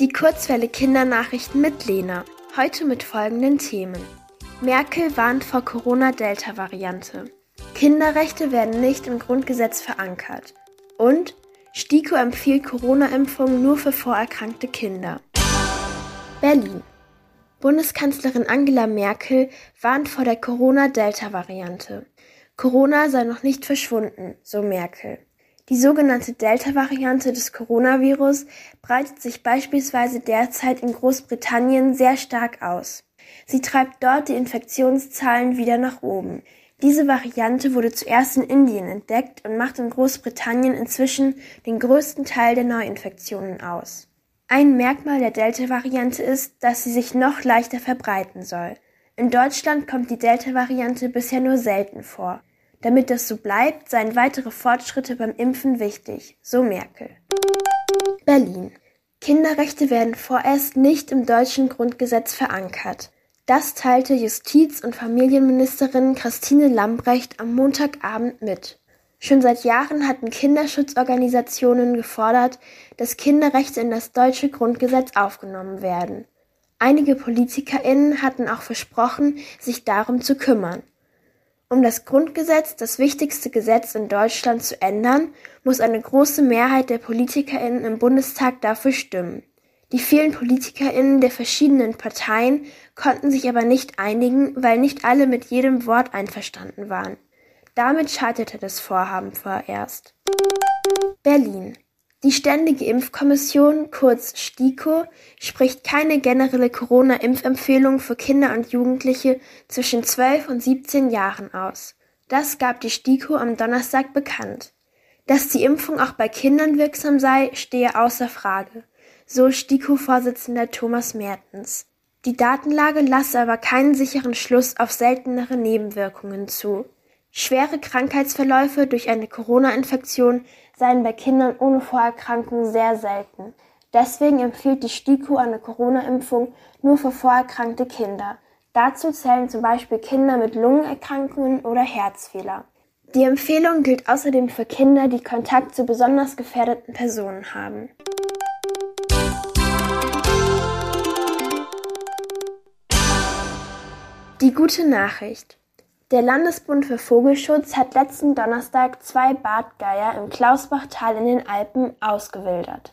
Die Kurzwelle Kindernachrichten mit Lena. Heute mit folgenden Themen. Merkel warnt vor Corona-Delta-Variante. Kinderrechte werden nicht im Grundgesetz verankert. Und STIKO empfiehlt Corona-Impfungen nur für vorerkrankte Kinder. Berlin. Bundeskanzlerin Angela Merkel warnt vor der Corona-Delta-Variante. Corona sei noch nicht verschwunden, so Merkel. Die sogenannte Delta-Variante des Coronavirus breitet sich beispielsweise derzeit in Großbritannien sehr stark aus. Sie treibt dort die Infektionszahlen wieder nach oben. Diese Variante wurde zuerst in Indien entdeckt und macht in Großbritannien inzwischen den größten Teil der Neuinfektionen aus. Ein Merkmal der Delta-Variante ist, dass sie sich noch leichter verbreiten soll. In Deutschland kommt die Delta-Variante bisher nur selten vor. Damit das so bleibt, seien weitere Fortschritte beim Impfen wichtig, so Merkel. Berlin. Kinderrechte werden vorerst nicht im deutschen Grundgesetz verankert. Das teilte Justiz- und Familienministerin Christine Lambrecht am Montagabend mit. Schon seit Jahren hatten Kinderschutzorganisationen gefordert, dass Kinderrechte in das deutsche Grundgesetz aufgenommen werden. Einige PolitikerInnen hatten auch versprochen, sich darum zu kümmern. Um das Grundgesetz, das wichtigste Gesetz in Deutschland, zu ändern, muss eine große Mehrheit der PolitikerInnen im Bundestag dafür stimmen. Die vielen PolitikerInnen der verschiedenen Parteien konnten sich aber nicht einigen, weil nicht alle mit jedem Wort einverstanden waren. Damit scheiterte das Vorhaben vorerst. Berlin die Ständige Impfkommission, kurz STIKO, spricht keine generelle Corona-Impfempfehlung für Kinder und Jugendliche zwischen 12 und 17 Jahren aus. Das gab die STIKO am Donnerstag bekannt. Dass die Impfung auch bei Kindern wirksam sei, stehe außer Frage, so STIKO-Vorsitzender Thomas Mertens. Die Datenlage lasse aber keinen sicheren Schluss auf seltenere Nebenwirkungen zu. Schwere Krankheitsverläufe durch eine Corona-Infektion seien bei Kindern ohne Vorerkrankung sehr selten. Deswegen empfiehlt die STIKO eine Corona-Impfung nur für vorerkrankte Kinder. Dazu zählen zum Beispiel Kinder mit Lungenerkrankungen oder Herzfehler. Die Empfehlung gilt außerdem für Kinder, die Kontakt zu besonders gefährdeten Personen haben. Die gute Nachricht. Der Landesbund für Vogelschutz hat letzten Donnerstag zwei Bartgeier im Klausbachtal in den Alpen ausgewildert.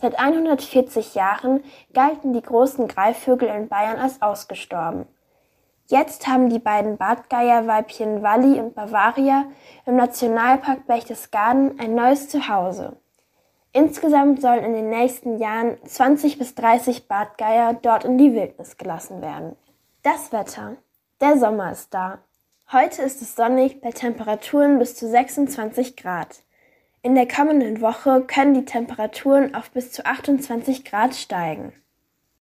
Seit 140 Jahren galten die großen Greifvögel in Bayern als ausgestorben. Jetzt haben die beiden Bartgeierweibchen Walli und Bavaria im Nationalpark Berchtesgaden ein neues Zuhause. Insgesamt sollen in den nächsten Jahren 20 bis 30 Bartgeier dort in die Wildnis gelassen werden. Das Wetter. Der Sommer ist da. Heute ist es sonnig bei Temperaturen bis zu 26 Grad. In der kommenden Woche können die Temperaturen auf bis zu 28 Grad steigen.